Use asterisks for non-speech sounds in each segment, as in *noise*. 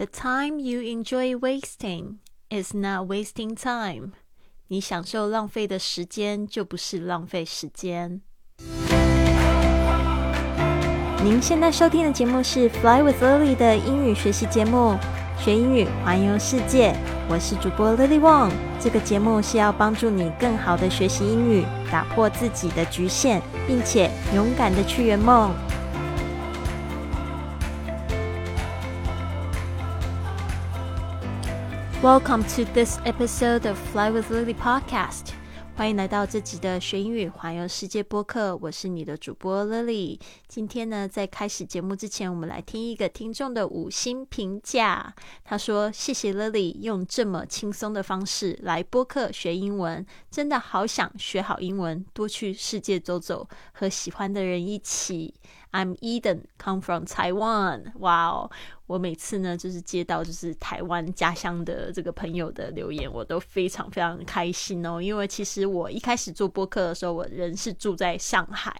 The time you enjoy wasting is not wasting time。你享受浪费的时间，就不是浪费时间。您现在收听的节目是《Fly with Lily》的英语学习节目，学英语环游世界。我是主播 Lily Wong。这个节目是要帮助你更好的学习英语，打破自己的局限，并且勇敢的去圆梦。Welcome to this episode of Fly with Lily podcast. 欢迎来到这集的学英语环游世界播客，我是你的主播 Lily。今天呢，在开始节目之前，我们来听一个听众的五星评价。他说：“谢谢 Lily 用这么轻松的方式来播客学英文，真的好想学好英文，多去世界走走，和喜欢的人一起。” I'm Eden, come from Taiwan. 哇哦！我每次呢，就是接到就是台湾家乡的这个朋友的留言，我都非常非常开心哦。因为其实我一开始做播客的时候，我人是住在上海，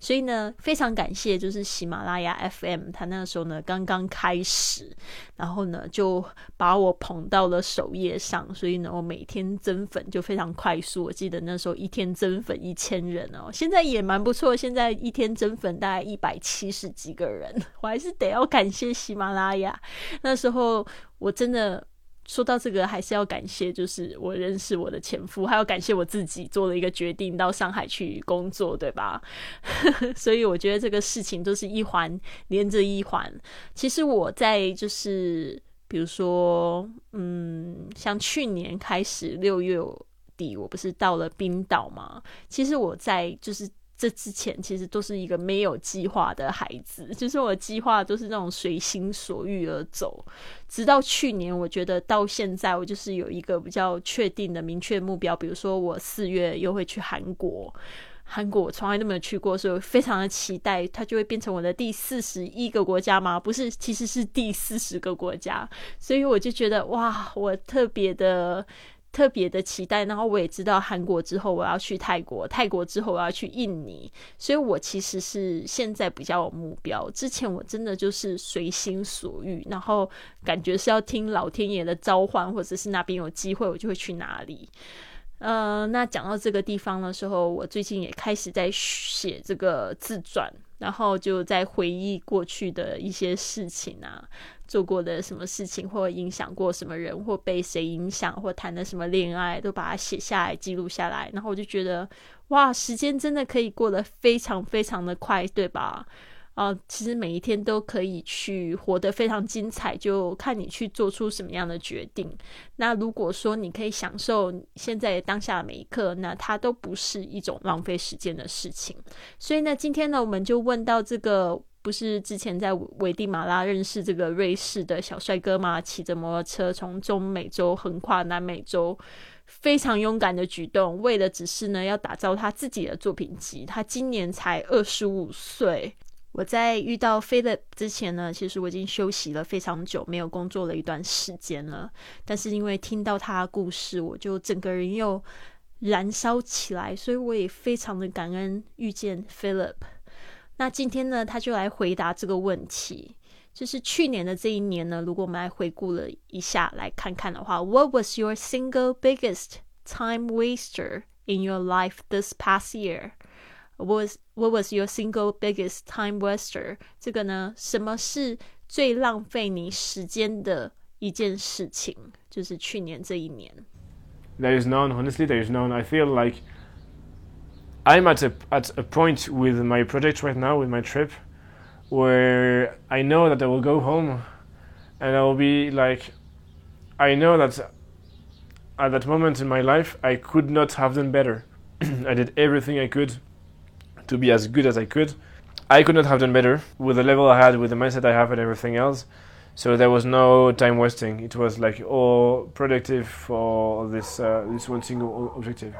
所以呢，非常感谢就是喜马拉雅 FM，它那个时候呢刚刚开始，然后呢就把我捧到了首页上，所以呢，我每天增粉就非常快速。我记得那时候一天增粉一千人哦，现在也蛮不错，现在一天增粉大概一百百七十几个人，我还是得要感谢喜马拉。雅，那时候我真的说到这个，还是要感谢，就是我认识我的前夫，还要感谢我自己做了一个决定到上海去工作，对吧？*laughs* 所以我觉得这个事情都是一环连着一环。其实我在就是比如说，嗯，像去年开始六月底，我不是到了冰岛嘛？其实我在就是。这之前其实都是一个没有计划的孩子，就是我计划都是那种随心所欲而走。直到去年，我觉得到现在，我就是有一个比较确定的、明确目标。比如说，我四月又会去韩国，韩国我从来都没有去过，所以非常的期待，它就会变成我的第四十一个国家吗？不是，其实是第四十个国家。所以我就觉得，哇，我特别的。特别的期待，然后我也知道韩国之后我要去泰国，泰国之后我要去印尼，所以我其实是现在比较有目标。之前我真的就是随心所欲，然后感觉是要听老天爷的召唤，或者是那边有机会我就会去哪里。呃，那讲到这个地方的时候，我最近也开始在写这个自传，然后就在回忆过去的一些事情啊。做过的什么事情，或影响过什么人，或被谁影响，或谈的什么恋爱，都把它写下来、记录下来。然后我就觉得，哇，时间真的可以过得非常非常的快，对吧？啊，其实每一天都可以去活得非常精彩，就看你去做出什么样的决定。那如果说你可以享受现在当下的每一刻，那它都不是一种浪费时间的事情。所以呢，今天呢，我们就问到这个。不是之前在危地马拉认识这个瑞士的小帅哥吗？骑着摩托车从中美洲横跨南美洲，非常勇敢的举动，为了只是呢要打造他自己的作品集。他今年才二十五岁。我在遇到 Philip 之前呢，其实我已经休息了非常久，没有工作了一段时间了。但是因为听到他的故事，我就整个人又燃烧起来，所以我也非常的感恩遇见 Philip。那今天呢，他就来回答这个问题。就是去年的这一年呢，如果我们来回顾了一下，来看看的话，What was your single biggest time waster in your life this past year? Was what was your single biggest time waster? 这个呢，什么是最浪费你时间的一件事情？就是去年这一年。There is none. Honestly, there is none. I feel like I'm at a at a point with my project right now with my trip where I know that I will go home and I will be like I know that at that moment in my life I could not have done better. *clears throat* I did everything I could to be as good as I could. I could not have done better with the level I had, with the mindset I have, and everything else. So there was no time wasting. It was like all productive for this uh, this one single objective.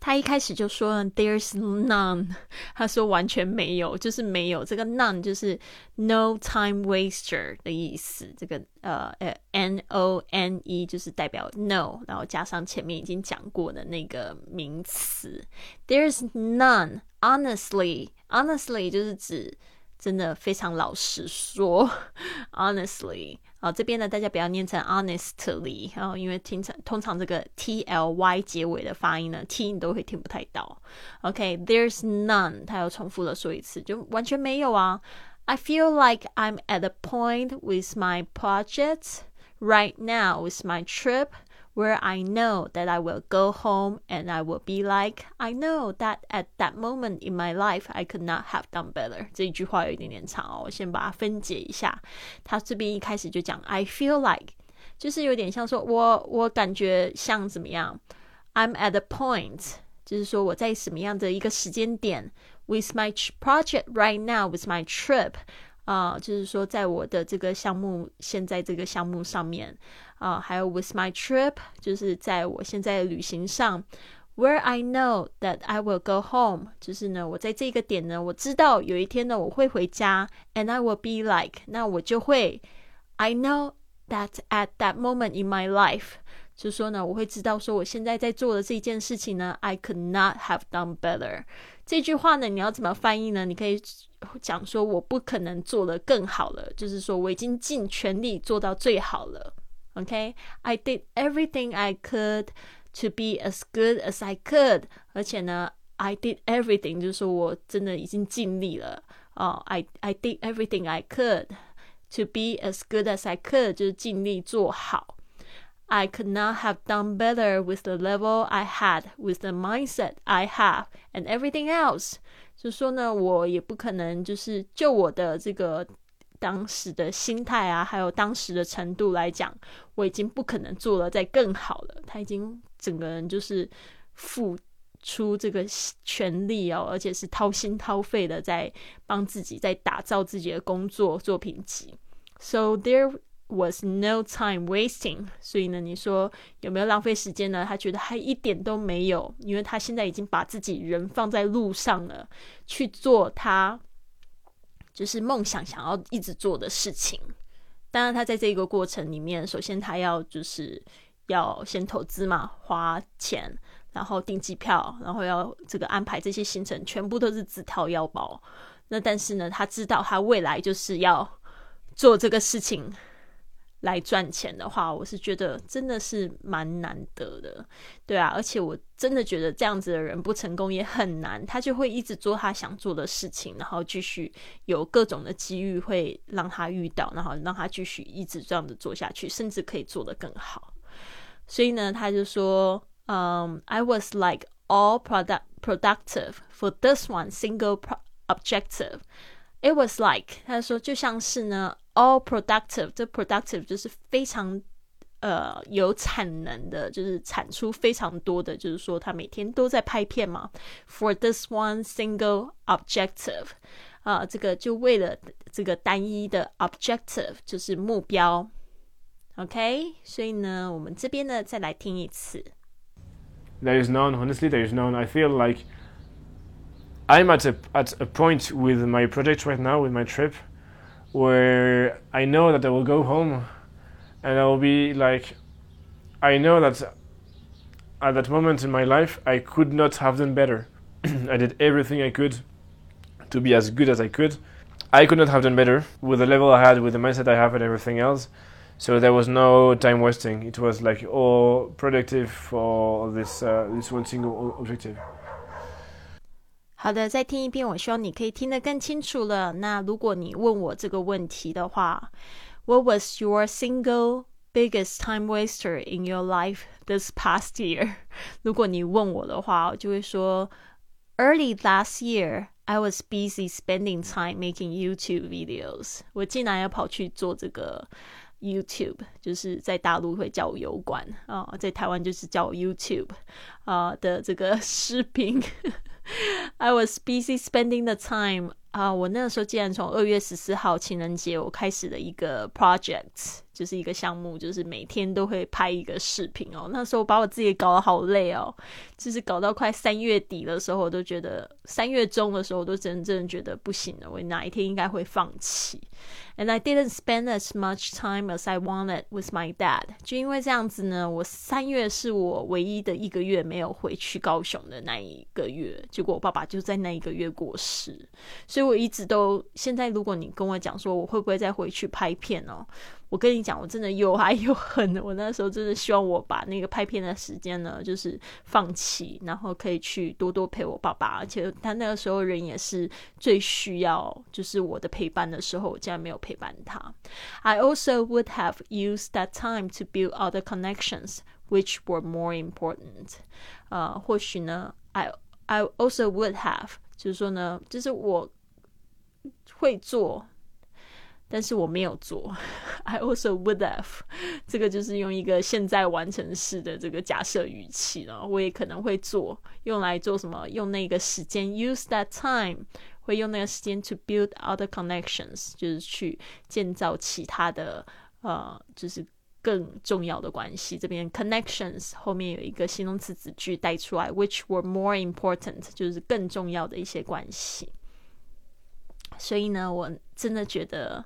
他一开始就说 "There's none"，他说完全没有，就是没有。这个 none 就是 no time waster 的意思。这个呃呃 n o n e 就是代表 no，然后加上前面已经讲过的那个名词。There's none. Honestly, honestly 就是指真的非常老实说，honestly。*laughs* 啊，这边呢，大家不要念成 honestly，然后因为听成通常这个 t l y 结尾的发音呢，t 你都会听不太到。OK，there's none，他又重复了说一次，就完全没有啊。I feel like I'm at a point with my projects right now with my trip where I know that I will go home and I will be like, I know that at that moment in my life I could not have done better。这一句话有一点点长哦，我先把它分解一下。他这边一开始就讲 I feel like，就是有点像说我我感觉像怎么样，I'm at a point，就是说我在什么样的一个时间点，with my project right now with my trip。 啊，就是说，在我的这个项目，现在这个项目上面，啊，还有 with my trip，就是在我现在的旅行上，where I know that I will go home，就是呢，我在这个点呢，我知道有一天呢，我会回家，and I will be like，那我就会，I know that at that moment in my life，就说呢，我会知道说，我现在在做的这件事情呢，I could not have done better。这句话呢，你要怎么翻译呢？你可以讲说我不可能做的更好了，就是说我已经尽全力做到最好了。OK，I did everything I could to be as good as I could。而且呢，I did everything，就是说我真的已经尽力了哦。I I did everything I could to be as good as I could，就是尽力做好。I could not have done better with the level I had, with the mindset I have, and everything else。就说呢，我也不可能就是就我的这个当时的心态啊，还有当时的程度来讲，我已经不可能做的再更好了。他已经整个人就是付出这个全力哦，而且是掏心掏肺的在帮自己在打造自己的工作作品集。So there Was no time wasting，所以呢，你说有没有浪费时间呢？他觉得还一点都没有，因为他现在已经把自己人放在路上了，去做他就是梦想想要一直做的事情。当然，他在这个过程里面，首先他要就是要先投资嘛，花钱，然后订机票，然后要这个安排这些行程，全部都是自掏腰包。那但是呢，他知道他未来就是要做这个事情。来赚钱的话，我是觉得真的是蛮难得的，对啊，而且我真的觉得这样子的人不成功也很难，他就会一直做他想做的事情，然后继续有各种的机遇会让他遇到，然后让他继续一直这样子做下去，甚至可以做得更好。所以呢，他就说，嗯，I was like all product productive for this one single pro objective. It was like 他说就像是呢。all productive，这 productive 就是非常呃有产能的，就是产出非常多的，就是说他每天都在拍片嘛。For this one single objective，啊，这个就为了这个单一的 objective，就是目标。OK，所以呢，我们这边呢再来听一次。There is none. Honestly, there is none. I feel like I'm at a at a point with my project right now, with my trip. where I know that I will go home and I will be like, I know that at that moment in my life, I could not have done better. *clears throat* I did everything I could to be as good as I could. I could not have done better with the level I had, with the mindset I have, and everything else. So there was no time wasting. It was like all productive for this uh, this one single objective. 好的，再听一遍，我希望你可以听得更清楚了。那如果你问我这个问题的话，What was your single biggest time waster in your life this past year？如果你问我的话，我就会说，Early last *laughs* year I was busy spending time making YouTube videos。我竟然要跑去做这个 YouTube，就是在大陆会叫油管啊，在台湾就是叫 YouTube 啊的这个 *laughs* 视频。I was busy spending the time 啊，我那个时候竟然从二月十四号情人节我开始了一个 project，就是一个项目，就是每天都会拍一个视频哦。那时候把我自己搞得好累哦，就是搞到快三月底的时候，我都觉得三月中的时候，我都真正觉得不行了，我哪一天应该会放弃。And I didn't spend as much time as I wanted with my dad。就因为这样子呢，我三月是我唯一的一个月没有回去高雄的那一个月，结果我爸爸就在那一个月过世，所以我一直都现在，如果你跟我讲说我会不会再回去拍片哦。我跟你讲，我真的又爱又恨。我那时候真的希望我把那个拍片的时间呢，就是放弃，然后可以去多多陪我爸爸。而且他那个时候人也是最需要，就是我的陪伴的时候，我竟然没有陪伴他。I also would have used that time to build other connections, which were more important. 呃，或许呢，I I also would have，就是说呢，就是我会做。但是我没有做，I also would have，*laughs* 这个就是用一个现在完成式的这个假设语气了。我也可能会做，用来做什么？用那个时间，use that time，会用那个时间 to build other connections，就是去建造其他的呃，就是更重要的关系。这边 connections 后面有一个形容词子句带出来，which were more important，就是更重要的一些关系。所以呢，我真的觉得。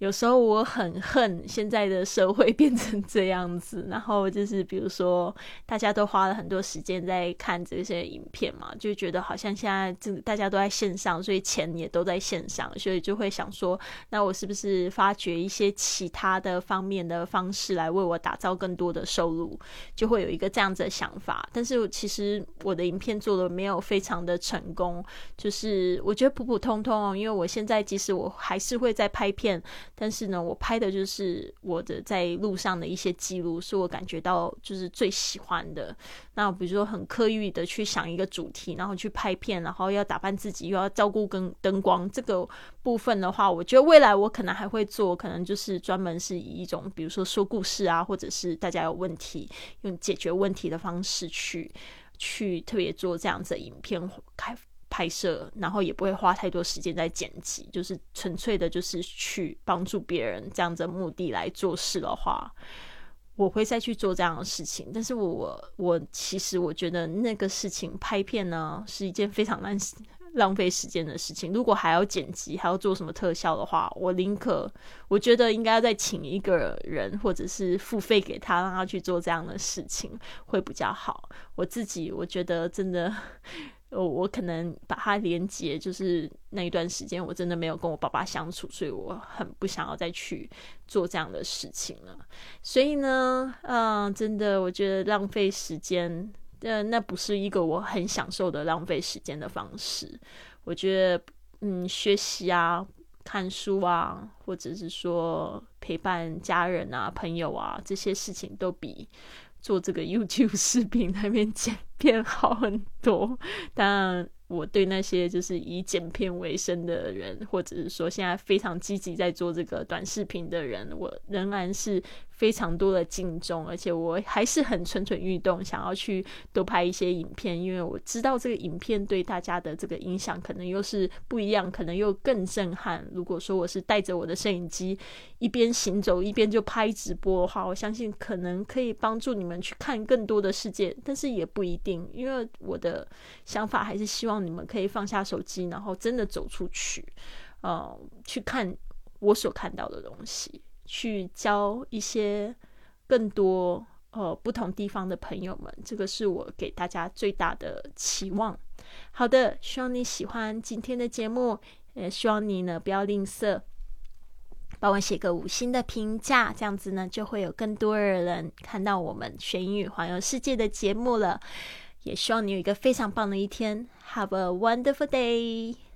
有时候我很恨现在的社会变成这样子，然后就是比如说大家都花了很多时间在看这些影片嘛，就觉得好像现在这大家都在线上，所以钱也都在线上，所以就会想说，那我是不是发掘一些其他的方面的方式来为我打造更多的收入，就会有一个这样子的想法。但是其实我的影片做的没有非常的成功，就是我觉得普普通通哦，因为我现在即使我还是会在拍片。但是呢，我拍的就是我的在路上的一些记录，是我感觉到就是最喜欢的。那比如说很刻意的去想一个主题，然后去拍片，然后要打扮自己，又要照顾跟灯光这个部分的话，我觉得未来我可能还会做，可能就是专门是以一种比如说说故事啊，或者是大家有问题用解决问题的方式去去特别做这样子的影片开。拍摄，然后也不会花太多时间在剪辑，就是纯粹的，就是去帮助别人这样子目的来做事的话，我会再去做这样的事情。但是我我其实我觉得那个事情拍片呢是一件非常难浪费时间的事情。如果还要剪辑，还要做什么特效的话，我宁可我觉得应该要再请一个人，或者是付费给他，让他去做这样的事情会比较好。我自己我觉得真的。我我可能把它连接，就是那一段时间我真的没有跟我爸爸相处，所以我很不想要再去做这样的事情了。所以呢，嗯，真的我觉得浪费时间，呃，那不是一个我很享受的浪费时间的方式。我觉得，嗯，学习啊、看书啊，或者是说陪伴家人啊、朋友啊这些事情，都比。做这个 *laughs* YouTube 视频那边剪片好很多，*laughs* 当然我对那些就是以剪片为生的人，或者是说现在非常积极在做这个短视频的人，我仍然是。非常多的敬重，而且我还是很蠢蠢欲动，想要去多拍一些影片，因为我知道这个影片对大家的这个影响可能又是不一样，可能又更震撼。如果说我是带着我的摄影机一边行走一边就拍直播的话，我相信可能可以帮助你们去看更多的世界，但是也不一定，因为我的想法还是希望你们可以放下手机，然后真的走出去，呃，去看我所看到的东西。去交一些更多呃不同地方的朋友们，这个是我给大家最大的期望。好的，希望你喜欢今天的节目，也希望你呢不要吝啬，帮我写个五星的评价，这样子呢就会有更多的人看到我们学英语环游世界的节目了。也希望你有一个非常棒的一天，Have a wonderful day。